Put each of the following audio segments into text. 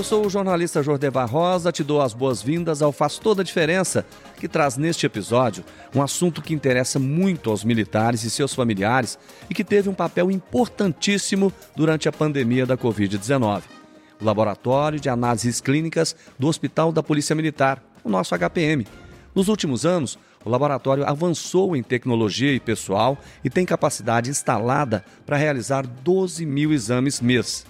Eu sou o jornalista Jordevar Rosa, te dou as boas-vindas ao Faz Toda a Diferença, que traz neste episódio um assunto que interessa muito aos militares e seus familiares e que teve um papel importantíssimo durante a pandemia da Covid-19. O Laboratório de Análises Clínicas do Hospital da Polícia Militar, o nosso HPM. Nos últimos anos, o laboratório avançou em tecnologia e pessoal e tem capacidade instalada para realizar 12 mil exames mês.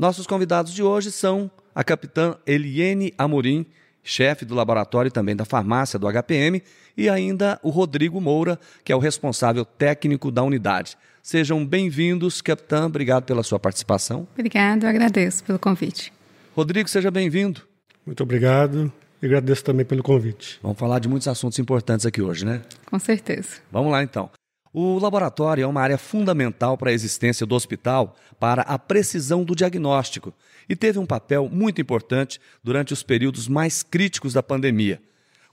Nossos convidados de hoje são a capitã Eliene Amorim, chefe do laboratório e também da farmácia do HPM, e ainda o Rodrigo Moura, que é o responsável técnico da unidade. Sejam bem-vindos, capitã. Obrigado pela sua participação. Obrigado, agradeço pelo convite. Rodrigo, seja bem-vindo. Muito obrigado e agradeço também pelo convite. Vamos falar de muitos assuntos importantes aqui hoje, né? Com certeza. Vamos lá então. O laboratório é uma área fundamental para a existência do hospital para a precisão do diagnóstico e teve um papel muito importante durante os períodos mais críticos da pandemia.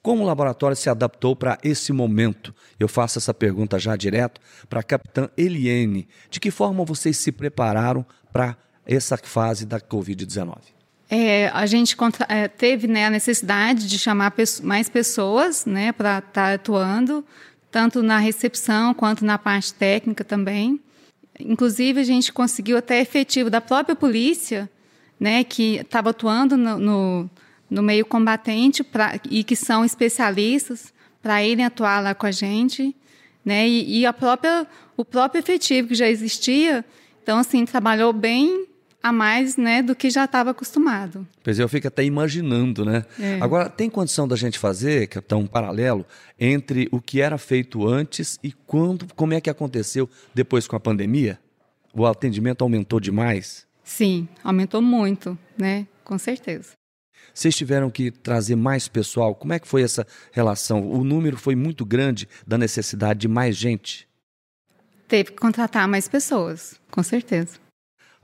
Como o laboratório se adaptou para esse momento? Eu faço essa pergunta já direto para a capitã Eliene. De que forma vocês se prepararam para essa fase da Covid-19? É, a gente é, teve né, a necessidade de chamar mais pessoas né, para estar tá atuando tanto na recepção quanto na parte técnica também. Inclusive, a gente conseguiu até efetivo da própria polícia, né, que estava atuando no, no, no, meio combatente pra, e que são especialistas para irem atuar lá com a gente, né, e, e a própria, o próprio efetivo que já existia, então, assim, trabalhou bem a mais né, do que já estava acostumado. Pois é, eu fico até imaginando, né? É. Agora, tem condição da gente fazer, capitão, um paralelo entre o que era feito antes e quando, como é que aconteceu depois com a pandemia? O atendimento aumentou demais? Sim, aumentou muito, né? Com certeza. Vocês tiveram que trazer mais pessoal. Como é que foi essa relação? O número foi muito grande da necessidade de mais gente? Teve que contratar mais pessoas, com certeza.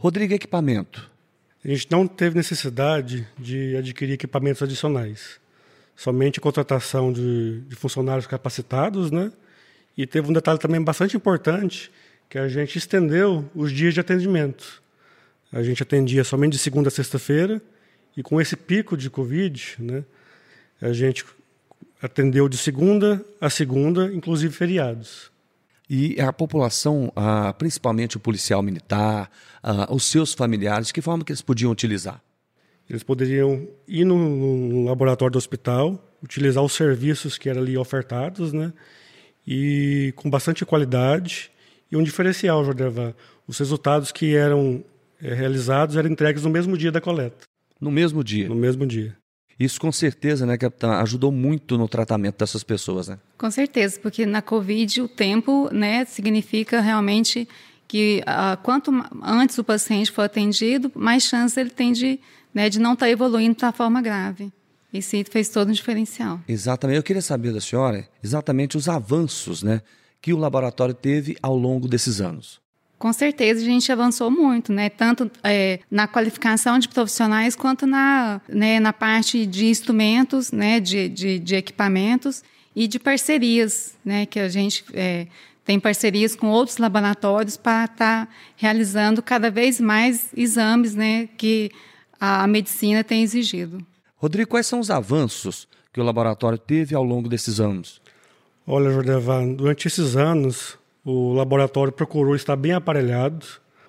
Rodrigo, equipamento. A gente não teve necessidade de adquirir equipamentos adicionais. Somente a contratação de, de funcionários capacitados, né? E teve um detalhe também bastante importante, que a gente estendeu os dias de atendimento. A gente atendia somente de segunda a sexta-feira, e com esse pico de Covid, né, a gente atendeu de segunda a segunda, inclusive feriados. E a população, ah, principalmente o policial militar, ah, os seus familiares, que forma que eles podiam utilizar? Eles poderiam ir no, laboratório do hospital, utilizar os serviços que eram ali ofertados, né? E com bastante qualidade e um diferencial, Jordevan. Os resultados que eram é, realizados eram entregues no mesmo dia da coleta. No mesmo dia? No mesmo dia. Isso com certeza, né, capitão, ajudou muito no tratamento dessas pessoas, né? Com certeza, porque na Covid o tempo, né, significa realmente que uh, quanto antes o paciente for atendido, mais chance ele tem de, né, de não estar tá evoluindo para a forma grave. Isso fez todo um diferencial. Exatamente. Eu queria saber da senhora exatamente os avanços, né, que o laboratório teve ao longo desses anos. Com certeza a gente avançou muito, né? Tanto é, na qualificação de profissionais quanto na, né, na parte de instrumentos, né? De, de, de equipamentos e de parcerias, né? Que a gente é, tem parcerias com outros laboratórios para estar tá realizando cada vez mais exames, né? Que a medicina tem exigido. Rodrigo, quais são os avanços que o laboratório teve ao longo desses anos? Olha, Jordevan, durante esses anos o laboratório procurou estar bem aparelhado,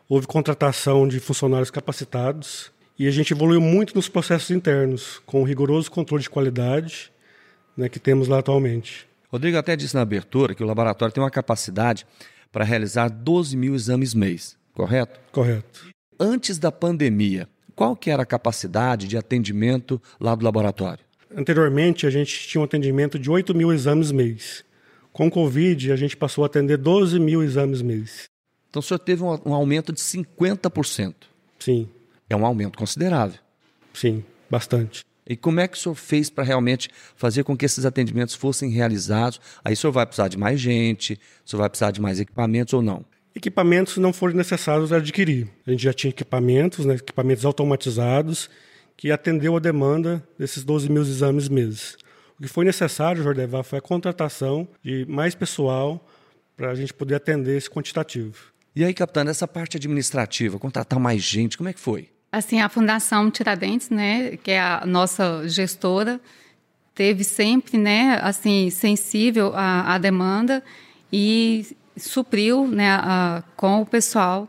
houve contratação de funcionários capacitados e a gente evoluiu muito nos processos internos, com o rigoroso controle de qualidade né, que temos lá atualmente. Rodrigo até disse na abertura que o laboratório tem uma capacidade para realizar 12 mil exames mês, correto? Correto. Antes da pandemia, qual que era a capacidade de atendimento lá do laboratório? Anteriormente, a gente tinha um atendimento de 8 mil exames mês. Com Covid, a gente passou a atender 12 mil exames mês. Então o senhor teve um, um aumento de 50%. Sim. É um aumento considerável. Sim, bastante. E como é que o senhor fez para realmente fazer com que esses atendimentos fossem realizados? Aí o senhor vai precisar de mais gente, o senhor vai precisar de mais equipamentos ou não? Equipamentos não foram necessários adquirir. A gente já tinha equipamentos, né, equipamentos automatizados, que atendeu a demanda desses 12 mil exames meses. O que foi necessário, Jordevar, foi a contratação de mais pessoal para a gente poder atender esse quantitativo. E aí, capitão, essa parte administrativa, contratar mais gente, como é que foi? Assim, a Fundação Tiradentes, né, que é a nossa gestora, teve sempre, né, assim, sensível à, à demanda e supriu, né, a, com o pessoal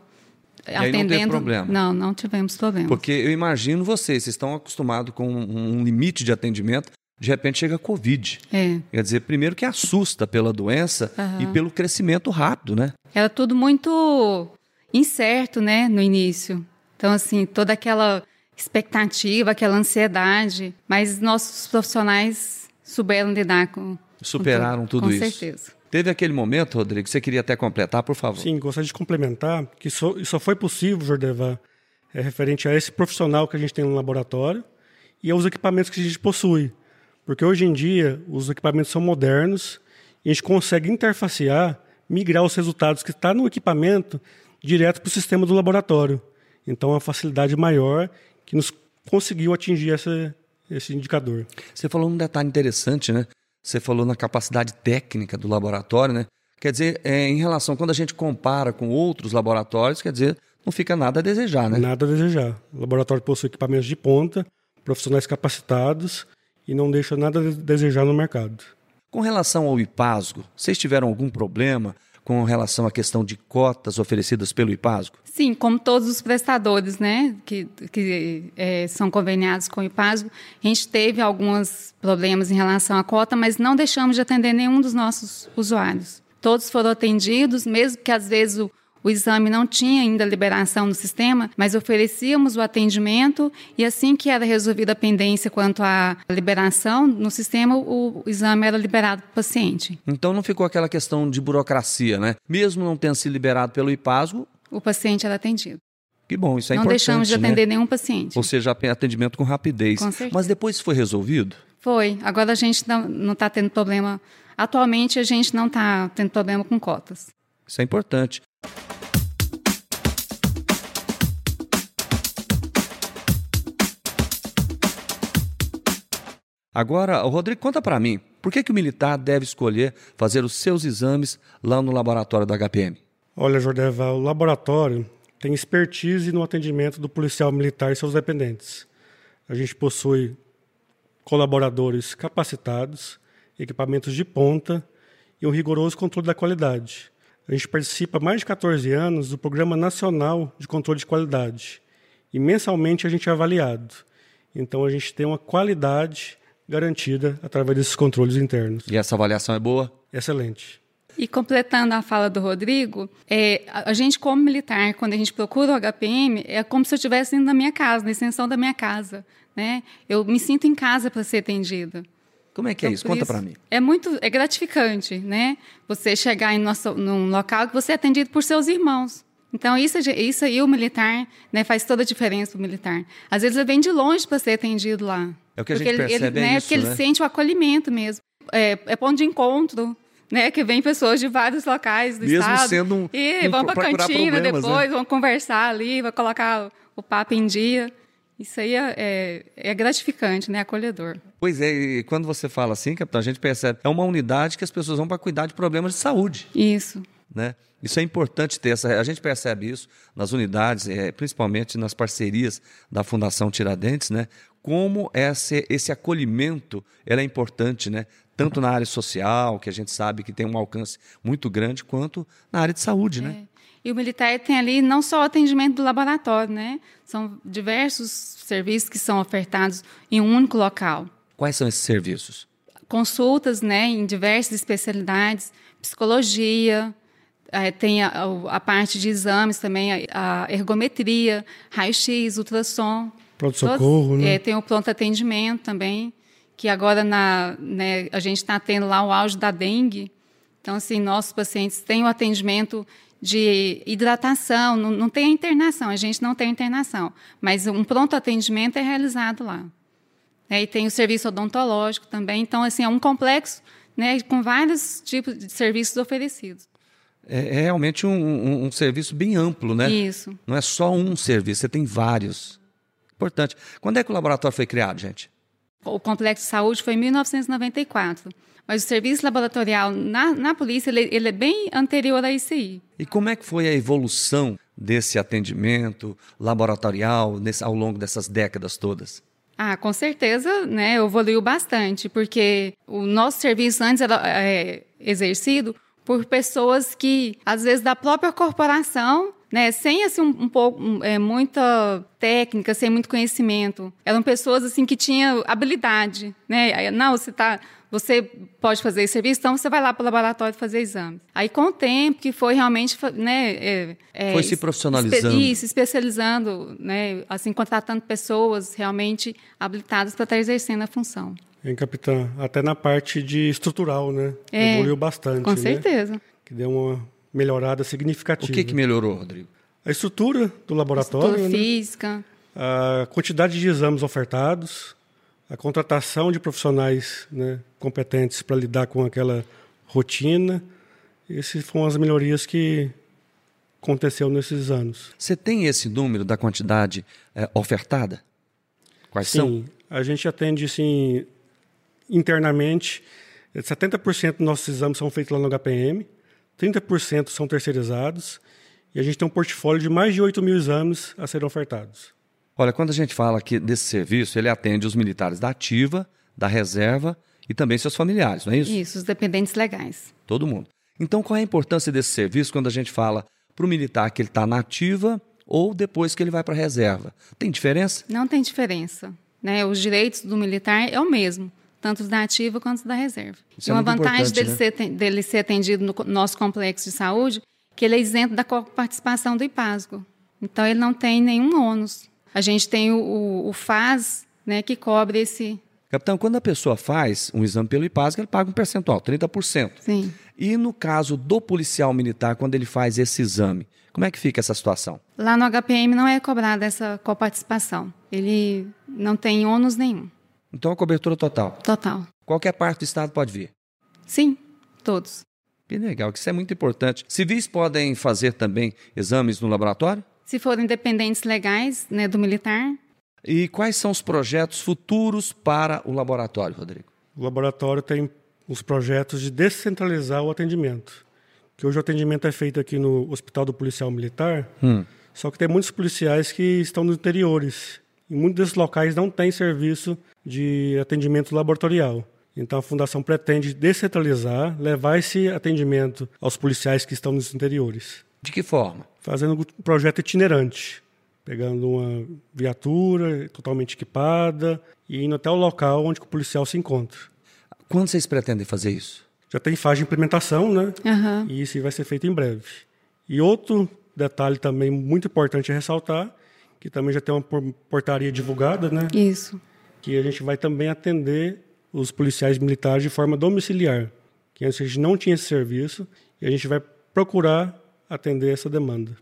e atendendo. não teve problema. Não, não tivemos problema. Porque eu imagino vocês, vocês estão acostumados com um limite de atendimento, de repente chega a Covid. É. Quer dizer, primeiro que assusta pela doença Aham. e pelo crescimento rápido, né? Era tudo muito incerto, né, no início. Então, assim, toda aquela expectativa, aquela ansiedade, mas nossos profissionais souberam lidar com Superaram com tudo com isso. certeza. Teve aquele momento, Rodrigo, que você queria até completar, por favor. Sim, gostaria de complementar que só, só foi possível, Jordevar, é referente a esse profissional que a gente tem no laboratório e aos equipamentos que a gente possui. Porque hoje em dia os equipamentos são modernos e a gente consegue interfacear, migrar os resultados que está no equipamento direto para o sistema do laboratório. Então, é uma facilidade maior que nos conseguiu atingir essa, esse indicador. Você falou um detalhe interessante, né? Você falou na capacidade técnica do laboratório, né? Quer dizer, é, em relação, quando a gente compara com outros laboratórios, quer dizer, não fica nada a desejar, né? Nada a desejar. O laboratório possui equipamentos de ponta, profissionais capacitados e não deixa nada a desejar no mercado. Com relação ao IPASGO, vocês tiveram algum problema com relação à questão de cotas oferecidas pelo IPASGO? Sim, como todos os prestadores, né, que, que eh, são conveniados com o IPASGO, a gente teve alguns problemas em relação à cota, mas não deixamos de atender nenhum dos nossos usuários. Todos foram atendidos, mesmo que às vezes o, o exame não tinha ainda liberação no sistema, mas oferecíamos o atendimento e assim que era resolvida a pendência quanto à liberação no sistema, o, exame era liberado para o paciente. Então não ficou aquela questão de burocracia, né? Mesmo não tendo sido liberado pelo IPASGO, O paciente era atendido. que bom, isso é não importante, deixamos de né? atender nenhum paciente. Ou seja, atendimento com rapidez. Com certeza. Mas depois foi resolvido? Foi. Agora a gente não está tendo problema. Atualmente a gente não está tendo problema com cotas. Isso é importante. Agora, Rodrigo, conta para mim, por que, que o militar deve escolher fazer os seus exames lá no laboratório da HPM? Olha, Jordeval, o laboratório tem expertise no atendimento do policial militar e seus dependentes. A gente possui colaboradores capacitados, equipamentos de ponta e um rigoroso controle da qualidade. A gente participa há mais de 14 anos do Programa Nacional de Controle de Qualidade e mensalmente a gente é avaliado. Então a gente tem uma qualidade garantida através desses controles internos. E essa avaliação é boa? Excelente. E completando a fala do Rodrigo, é, a, gente, como militar, quando a gente procura o HPM, é como se eu estivesse indo na minha casa, na extensão da minha casa. Né? Eu me sinto em casa para ser atendida. Como é que é Então, isso? por Conta para mim. É muito é gratificante, né? Você chegar em nosso, num local que você é atendido por seus irmãos. Então, isso, isso aí, o militar, né, faz toda a diferença o militar. Às vezes, ele vem de longe para ser atendido lá. É o que a gente ele, percebe, ele, é né, isso, Porque ele né? sente o acolhimento mesmo. É, é ponto de encontro, né? Que vem pessoas de vários locais do Mesmo estado. sendo um- E um vão para a cantina né? depois, vão conversar ali, vão colocar o papo em dia. Isso aí é, é, é gratificante, né? Acolhedor. Pois é, e quando você fala assim, capitão, a gente percebe. É uma unidade que as pessoas vão para cuidar de problemas de saúde. Isso. Né? Isso é importante ter essa. A gente percebe isso nas unidades, eh, principalmente nas parcerias da Fundação Tiradentes, né? Como esse, esse acolhimento ela é importante, né? Tanto na área social, que a gente sabe que tem um alcance muito grande, quanto na área de saúde, né? É. E o militar tem ali não só o atendimento do laboratório, né? São diversos serviços que são ofertados em um único local. Quais são esses serviços? Consultas, né, em diversas especialidades, psicologia, eh, tem a, a parte de exames também, a, ergometria, raio-x, ultrassom. Pronto-socorro, né? é, tem o pronto atendimento também, que agora na, né, a gente está tendo lá o auge da dengue. Então, assim, nossos pacientes têm o atendimento de hidratação, não, não tem a internação, a gente não tem internação, mas um pronto atendimento é realizado lá. É, e tem o serviço odontológico também, então, assim, é um complexo né, com vários tipos de serviços oferecidos. É, é realmente um, um- um serviço bem amplo, né? Isso. Não é só um serviço, você tem vários. Importante. Quando é que o laboratório foi criado, gente? O complexo de saúde foi em 1994. Mas o serviço laboratorial na, na polícia ele, ele é bem anterior a isso aí. E como é que foi a evolução desse atendimento laboratorial nesse, ao longo dessas décadas todas? Ah, com certeza, né, evoluiu bastante, porque o nosso serviço antes era é, exercido por pessoas que, às vezes, da própria corporação, né, sem assim um, um pouco um, é, muita técnica, sem muito conhecimento, eram pessoas assim que tinham habilidade, né? Não, você tá você pode fazer esse serviço, então você vai lá para o laboratório fazer exames. Aí, com o tempo, que foi realmente, né, é, é, foi se profissionalizando. Isso, especializando, né, assim, contratando pessoas realmente habilitadas para estar exercendo a função. Hein, capitã? Até na parte de estrutural, né? É, Evoluiu bastante. Com né? certeza. Que deu uma melhorada significativa. O que, que melhorou, Rodrigo? A estrutura do laboratório. A estrutura né? física. A quantidade de exames ofertados a contratação de profissionais né, competentes para lidar com aquela rotina. Essas foram as melhorias que aconteceu nesses anos. Você tem esse número da quantidade é, ofertada? Quais Sim, são? a gente atende assim, internamente. 70% dos nossos exames são feitos lá no HPM, 30% são terceirizados, e a gente tem um portfólio de mais de 8 mil exames a serem ofertados. Olha, quando a gente fala aqui desse serviço, ele atende os militares da ativa, da reserva e também seus familiares, não é isso? Isso, os dependentes legais. Todo mundo. Então, qual é a importância desse serviço quando a gente fala para o militar que ele está na ativa ou depois que ele vai para a reserva? Tem diferença? Não tem diferença. Né? Os direitos do militar é o mesmo, tanto da ativa quanto da reserva. Isso e é uma vantagem dele, né? ser, dele ser atendido no nosso complexo de saúde que ele é isento da participação do IPASGO. Então, ele não tem nenhum ônus a gente tem o, o, FAS, né, que cobre esse. Capitão, quando a pessoa faz um exame pelo IPASG, ele paga um percentual, 30%. Sim. E no caso do policial militar, quando ele faz esse exame, como é que fica essa situação? Lá no HPM não é cobrada essa coparticipação. Ele não tem ônus nenhum. Então a cobertura total? Total. Qualquer parte do estado pode vir? Sim, todos. Que legal, que isso é muito importante. Civis podem fazer também exames no laboratório? se forem dependentes legais né, do militar. E quais são os projetos futuros para o laboratório, Rodrigo? O laboratório tem os projetos de descentralizar o atendimento. Que hoje o atendimento é feito aqui no Hospital do Policial Militar, hum. só que tem muitos policiais que estão nos interiores. E muitos desses locais não têm serviço de atendimento laboratorial. Então a Fundação pretende descentralizar, levar esse atendimento aos policiais que estão nos interiores. De que forma? Fazendo um projeto itinerante, pegando uma viatura totalmente equipada e indo até o local onde o policial se encontra. Quando vocês pretendem fazer isso? Já tem fase de implementação, né? Uhum. E isso vai ser feito em breve. E outro detalhe também muito importante a ressaltar, que também já tem uma portaria divulgada, né? Isso. Que a gente vai também atender os policiais militares de forma domiciliar. Que antes a gente não tinha esse serviço e a gente vai procurar atender essa demanda.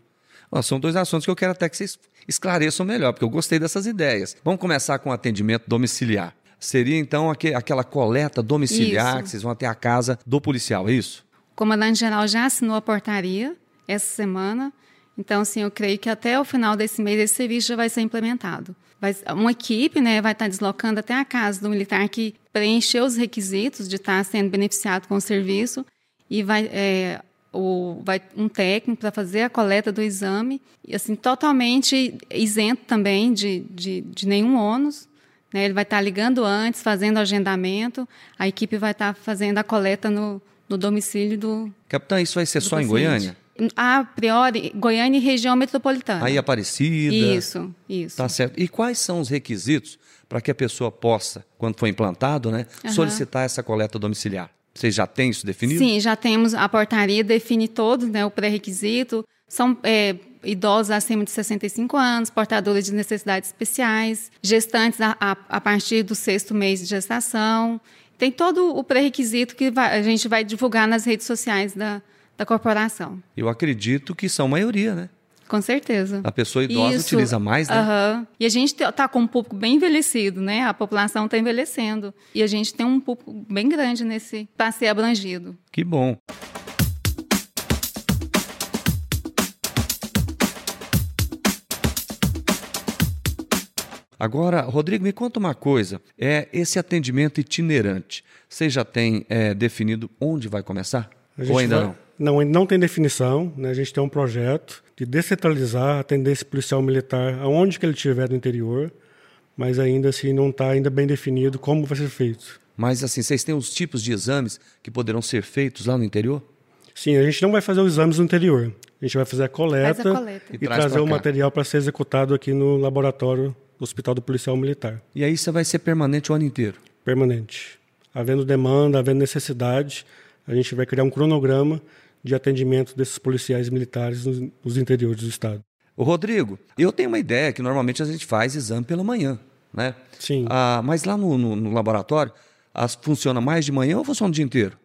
são dois assuntos que eu quero até que vocês esclareçam melhor, porque eu gostei dessas ideias. Vamos começar com o atendimento domiciliar. Seria então aquela coleta domiciliar isso. que vocês vão até a casa do policial, é isso? O comandante-geral já assinou a portaria essa semana. Então, assim, eu creio que até o final desse mês esse serviço já vai ser implementado. Vai, uma equipe né, vai estar deslocando até a casa do militar que preencheu os requisitos de estar sendo beneficiado com o serviço e vai é, o, vai um técnico para fazer a coleta do exame, e assim, totalmente isento também de, de, de nenhum ônus. Né? Ele vai estar ligando antes, fazendo agendamento, a equipe vai estar fazendo a coleta no, no domicílio do. Capitão, isso vai ser só paciente. em Goiânia? A priori, Goiânia e região metropolitana. Aí Aparecida. Isso, isso. Tá certo. E quais são os requisitos para que a pessoa possa, quando for implantado, né, uhum. solicitar essa coleta domiciliar? Vocês já têm isso definido? Sim, já temos. A portaria define todo né, o pré-requisito. São é, idosos acima de 65 anos, portadores de necessidades especiais, gestantes a, a, a partir do sexto mês de gestação. Tem todo o pré-requisito que vai, a gente vai divulgar nas redes sociais da, da corporação. Eu acredito que são maioria, né? Com certeza. A pessoa idosa Isso, utiliza mais, né? Uhum. E a gente está com um público bem envelhecido, né? A população está envelhecendo. E a gente tem um público bem grande nesse para ser abrangido. Que bom. Agora, Rodrigo, me conta uma coisa: é esse atendimento itinerante. Você já tem é, definido onde vai começar? Ou ainda vai... não? Não, não tem definição. Né? A gente tem um projeto de descentralizar, atender esse policial militar aonde que ele estiver no interior, mas ainda assim não está ainda bem definido como vai ser feito. Mas assim, vocês têm os tipos de exames que poderão ser feitos lá no interior? Sim, a gente não vai fazer os exames no interior. A gente vai fazer a coleta, a coleta. e, e trazer o material para ser executado aqui no laboratório do Hospital do Policial Militar. E aí você vai ser permanente o ano inteiro? Permanente. Havendo demanda, havendo necessidade, a gente vai criar um cronograma de atendimento desses policiais militares nos, nos interiores do estado. O Rodrigo, eu tenho uma ideia que normalmente a gente faz exame pela manhã, né? Sim. Ah, mas lá no, no, no laboratório, as, funciona mais de manhã ou funciona o dia inteiro?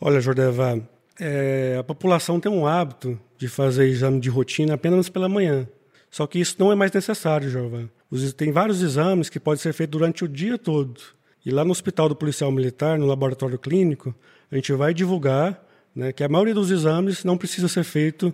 Olha, Jordeva, é, a população tem um hábito de fazer exame de rotina apenas pela manhã. Só que isso não é mais necessário, Jovem. Tem vários exames que podem ser feitos durante o dia todo. E lá no Hospital do Policial Militar, no laboratório clínico, a gente vai divulgar né, que a maioria dos exames não precisa ser feito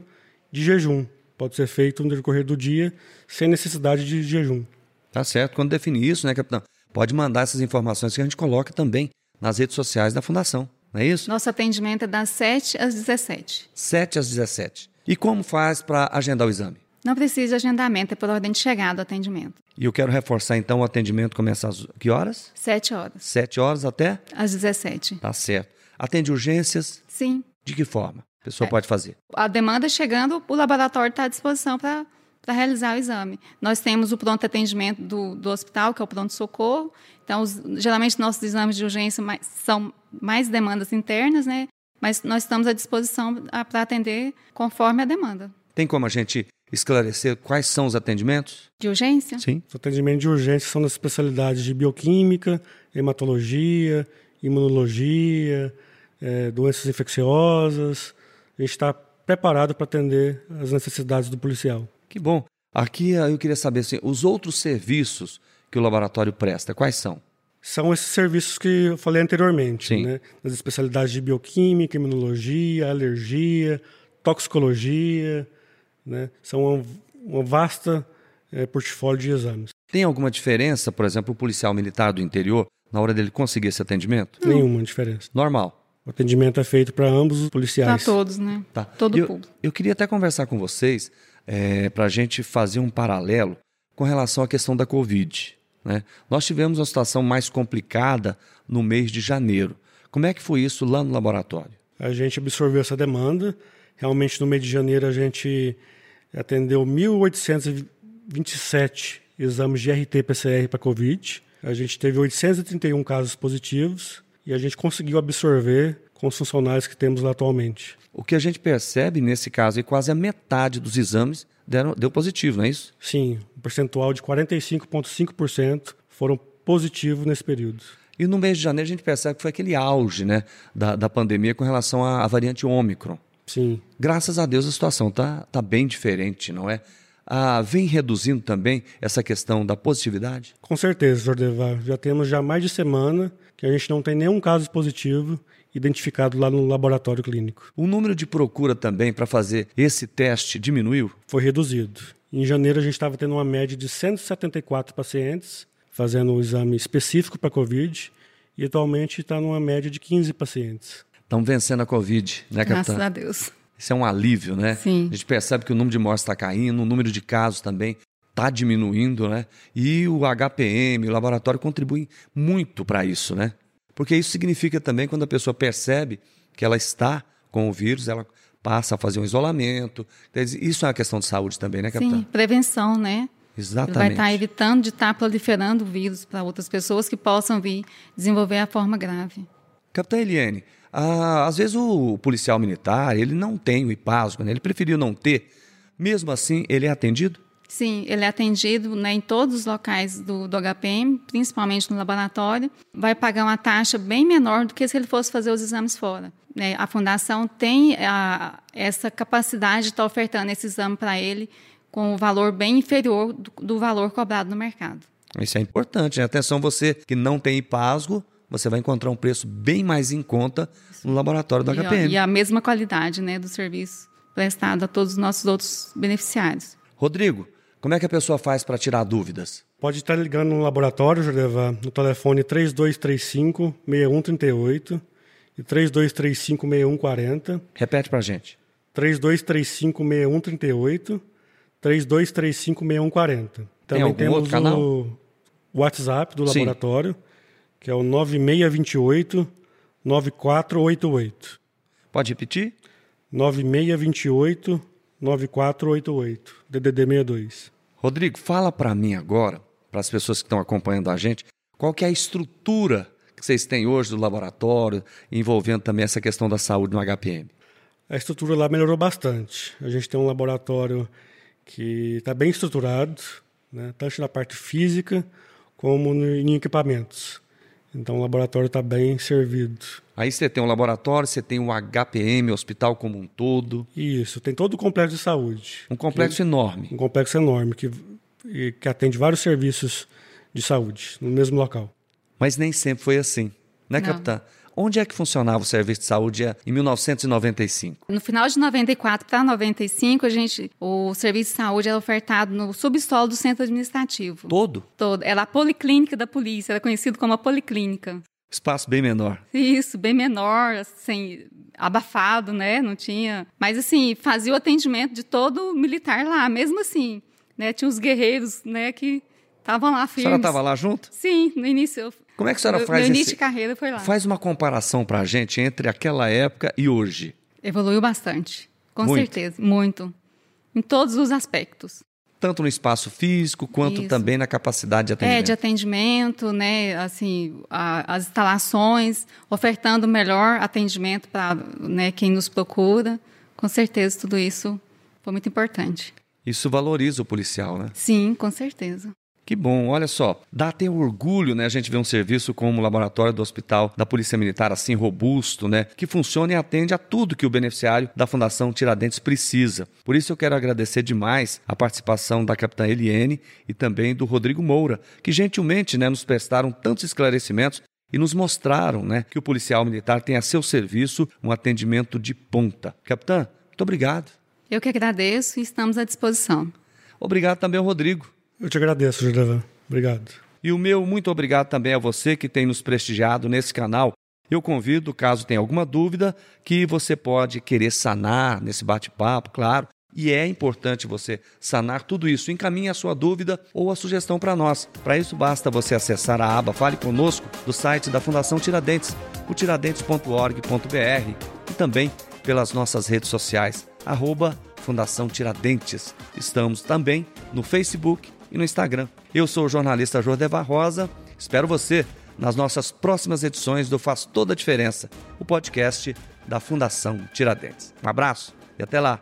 de jejum. Pode ser feito no decorrer do dia, sem necessidade de jejum. Tá certo. Quando definir isso, né, capitão? Pode mandar essas informações que a gente coloca também nas redes sociais da Fundação. Não é isso? Nosso atendimento é das 7 às 17. 7 às 17. E como faz para agendar o exame? Não precisa de agendamento, é por ordem de chegada o atendimento. E eu quero reforçar então o atendimento começa às que horas? 7 horas. 7 horas até? Às 17. Tá certo. Atende urgências? Sim. De que forma a pessoa é. pode fazer? A demanda chegando, o laboratório está à disposição para para realizar o exame. Nós temos o pronto atendimento do, do hospital, que é o pronto-socorro. Então, os, geralmente, nossos exames de urgência mais, são mais demandas internas, né? Mas nós estamos à disposição para atender conforme a demanda. Tem como a gente esclarecer quais são os atendimentos? De urgência? Sim. Os atendimentos de urgência são nas especialidades de bioquímica, hematologia, imunologia, é, doenças infecciosas. A gente está preparado para atender as necessidades do policial. Que bom. Aqui eu queria saber assim, os outros serviços que o laboratório presta, quais são? São esses serviços que eu falei anteriormente, Sim. né? Nas especialidades de bioquímica, imunologia, alergia, toxicologia, né? São uma, uma vasta é, portfólio de exames. Tem alguma diferença, por exemplo, o policial militar do interior, na hora dele conseguir esse atendimento? Nenhuma diferença. Normal. O atendimento é feito para ambos os policiais. Para todos, né? Tá. Todo eu, público. Eu queria até conversar com vocês é, para a gente fazer um paralelo com relação à questão da Covid. Né? Nós tivemos uma situação mais complicada no mês de janeiro. Como é que foi isso lá no laboratório? A gente absorveu essa demanda. Realmente, no mês de janeiro, a gente atendeu 1.827 exames de RT-PCR para Covid. A gente teve 831 casos positivos e a gente conseguiu absorver com os funcionários que temos lá atualmente. O que a gente percebe nesse caso é que quase a metade dos exames deram, deu positivo, não é isso? Sim, um percentual de 45,5% foram positivos nesse período. E no mês de janeiro a gente percebe que foi aquele auge né, da, da pandemia com relação à, à variante Ômicron. Sim. Graças a Deus a situação está tá bem diferente, não é? Ah, vem reduzindo também essa questão da positividade? Com certeza, Jordevar. Já temos já mais de semana que a gente não tem nenhum caso positivo identificado lá no laboratório clínico. O número de procura também para fazer esse teste diminuiu? Foi reduzido. Em janeiro a gente estava tendo uma média de 174 pacientes fazendo um exame específico para Covid e atualmente está numa média de 15 pacientes. Estão vencendo a Covid, né, capitão? Graças a Deus. Isso é um alívio, né? Sim. A gente percebe que o número de mortes está caindo, o número de casos também está diminuindo, né? E o HPM, o laboratório contribuem muito para isso, né? Porque isso significa também quando a pessoa percebe que ela está com o vírus, ela passa a fazer um isolamento. Isso é uma questão de saúde também, né, capitão? Sim, prevenção, né? Exatamente. Vai estar evitando de estar proliferando o vírus para outras pessoas que possam vir desenvolver a forma grave. Capitão Eliane, ah, às vezes o policial militar, ele não tem o IPASGO, né? ele preferiu não ter. Mesmo assim, ele é atendido? Sim, ele é atendido né, em todos os locais do, do HPM, principalmente no laboratório. Vai pagar uma taxa bem menor do que se ele fosse fazer os exames fora. Né? A fundação tem a, essa capacidade de estar ofertando esse exame para ele com o valor bem inferior do, do, valor cobrado no mercado. Isso é importante. Né? Atenção, você que não tem IPASGO, você vai encontrar um preço bem mais em conta no laboratório do e, HPM. E a mesma qualidade né, do serviço prestado a todos os nossos outros beneficiários. Rodrigo, como é que a pessoa faz para tirar dúvidas? Pode estar ligando no laboratório, Jordeva, no telefone 3235-6138 e 3235-6140. Repete pra gente. 3235-6138, 3235-6140. Também algum temos o WhatsApp do Sim. laboratório, que é o 9628 9488. Pode repetir? 9628 9488, DDD 62. Rodrigo, fala para mim agora, para as pessoas que estão acompanhando a gente, qual que é a estrutura que vocês têm hoje do laboratório, envolvendo também essa questão da saúde no HPM? A estrutura lá melhorou bastante. A gente tem um laboratório que está bem estruturado, né, tanto na parte física como em equipamentos. Então o laboratório está bem servido. Aí você tem um laboratório, você tem um HPM, hospital como um todo. Isso, tem todo o complexo de saúde. Um complexo que, enorme. Um complexo enorme que, que atende vários serviços de saúde no mesmo local. Mas nem sempre foi assim, né, Não. capitã? Onde é que funcionava o serviço de saúde em 1995? No final de 94 para 95, a gente, o serviço de saúde era ofertado no subsolo do centro administrativo. Todo? Todo. Era a policlínica da polícia, era conhecido como a policlínica. Espaço bem menor. Isso, bem menor, assim, abafado, né? Não tinha. Mas, assim, fazia o atendimento de todo militar lá, mesmo assim. Né? Tinha os guerreiros, né, que estavam lá firmes. A senhora estava lá junto? Sim, no início. Como é que a senhora faz Meu início esse... de carreira foi lá. Faz uma comparação para a gente entre aquela época e hoje. Evoluiu bastante, com muito. certeza, muito. Em todos os aspectos. Tanto no espaço físico, quanto Isso. também na capacidade de atendimento. É, de atendimento, né? Assim, a, as instalações, ofertando melhor atendimento para né, quem nos procura. Com certeza, tudo isso foi muito importante. Isso valoriza o policial, né? Sim, com certeza. Que bom, olha só, dá até orgulho, né, a gente ver um serviço como o laboratório do Hospital da Polícia Militar assim robusto, né, que funciona e atende a tudo que o beneficiário da Fundação Tiradentes precisa. Por isso eu quero agradecer demais a participação da capitã Eliene e também do Rodrigo Moura, que gentilmente, né, nos prestaram tantos esclarecimentos e nos mostraram, né, que o policial militar tem a seu serviço um atendimento de ponta. Capitã, muito obrigado. Eu que agradeço e estamos à disposição. Obrigado também ao Rodrigo. Eu te agradeço, Juliana. Obrigado. E o meu muito obrigado também a você que tem nos prestigiado nesse canal. Eu convido, caso tenha alguma dúvida, que você pode querer sanar nesse bate-papo, claro. E é importante você sanar tudo isso. Encaminhe a sua dúvida ou a sugestão para nós. Para isso, basta você acessar a aba Fale Conosco do site da Fundação Tiradentes, o tiradentes.org.br e também pelas nossas redes sociais, arroba Fundação Tiradentes. Estamos também no Facebook e no Instagram. Eu sou o jornalista Jordeva Rosa. Espero você nas nossas próximas edições do Faz Toda a Diferença, o podcast da Fundação Tiradentes. Um abraço e até lá!